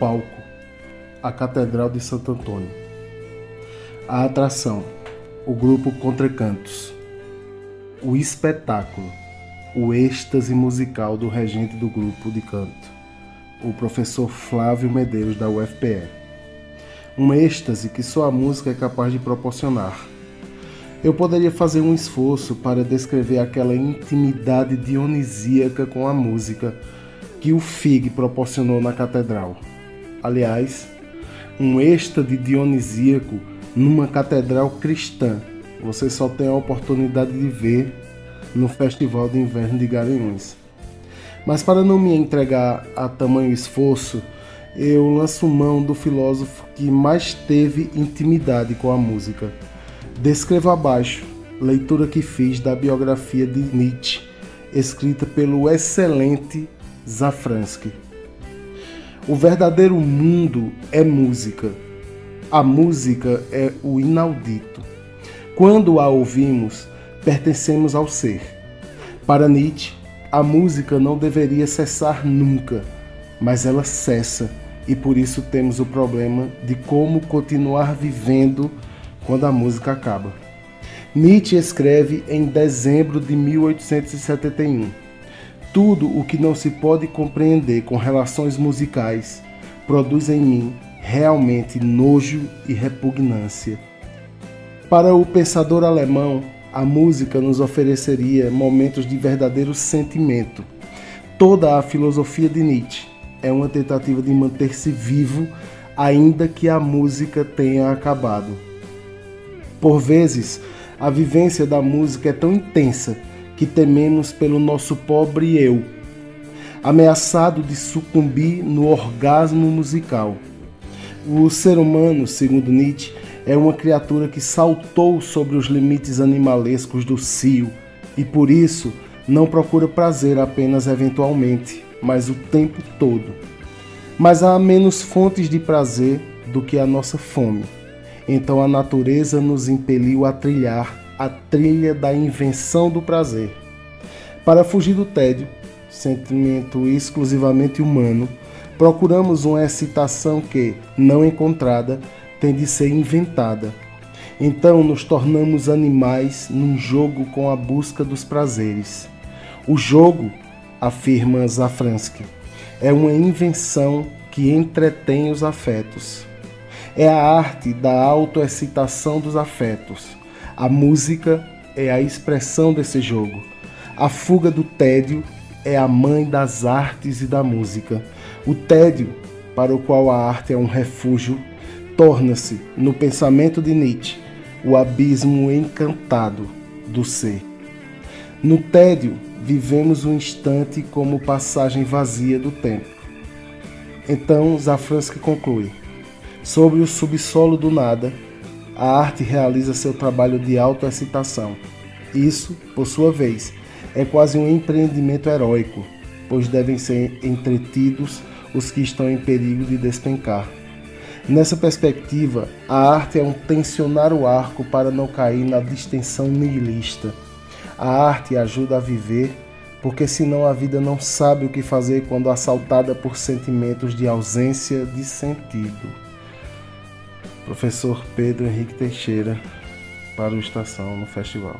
palco, a Catedral de Santo Antônio. A atração, o grupo Contracantos. O espetáculo, o êxtase musical do regente do grupo de canto, o professor Flávio Medeiros da UFPE. Um êxtase que só a música é capaz de proporcionar. Eu poderia fazer um esforço para descrever aquela intimidade dionisíaca com a música que o FIG proporcionou na catedral. Aliás, um êxtase dionisíaco numa catedral cristã. Você só tem a oportunidade de ver no Festival de Inverno de Garanhuns. Mas para não me entregar a tamanho esforço, eu lanço mão do filósofo que mais teve intimidade com a música. Descrevo abaixo leitura que fiz da biografia de Nietzsche, escrita pelo excelente Zafransky. O verdadeiro mundo é música. A música é o inaudito. Quando a ouvimos, pertencemos ao ser. Para Nietzsche, a música não deveria cessar nunca, mas ela cessa e por isso temos o problema de como continuar vivendo quando a música acaba. Nietzsche escreve em dezembro de 1871 tudo o que não se pode compreender com relações musicais produz em mim realmente nojo e repugnância. Para o pensador alemão, a música nos ofereceria momentos de verdadeiro sentimento. Toda a filosofia de Nietzsche é uma tentativa de manter-se vivo, ainda que a música tenha acabado. Por vezes, a vivência da música é tão intensa que tememos pelo nosso pobre eu, ameaçado de sucumbir no orgasmo musical. O ser humano, segundo Nietzsche, é uma criatura que saltou sobre os limites animalescos do cio e por isso não procura prazer apenas eventualmente, mas o tempo todo. Mas há menos fontes de prazer do que a nossa fome. Então a natureza nos impeliu a trilhar a trilha da invenção do prazer. Para fugir do tédio, sentimento exclusivamente humano, procuramos uma excitação que, não encontrada, tem de ser inventada. Então nos tornamos animais num jogo com a busca dos prazeres. O jogo, afirma Zafransky, é uma invenção que entretém os afetos. É a arte da autoexcitação dos afetos a música é a expressão desse jogo. A fuga do tédio é a mãe das artes e da música. O tédio, para o qual a arte é um refúgio, torna-se, no pensamento de Nietzsche, o abismo encantado do ser. No tédio, vivemos um instante como passagem vazia do tempo. Então, Zafransky conclui: sobre o subsolo do nada, a arte realiza seu trabalho de autoexcitação. Isso, por sua vez, é quase um empreendimento heróico, pois devem ser entretidos os que estão em perigo de despencar. Nessa perspectiva, a arte é um tensionar o arco para não cair na distensão nihilista. A arte ajuda a viver, porque senão a vida não sabe o que fazer quando assaltada por sentimentos de ausência de sentido professor Pedro Henrique Teixeira para o Estação no festival.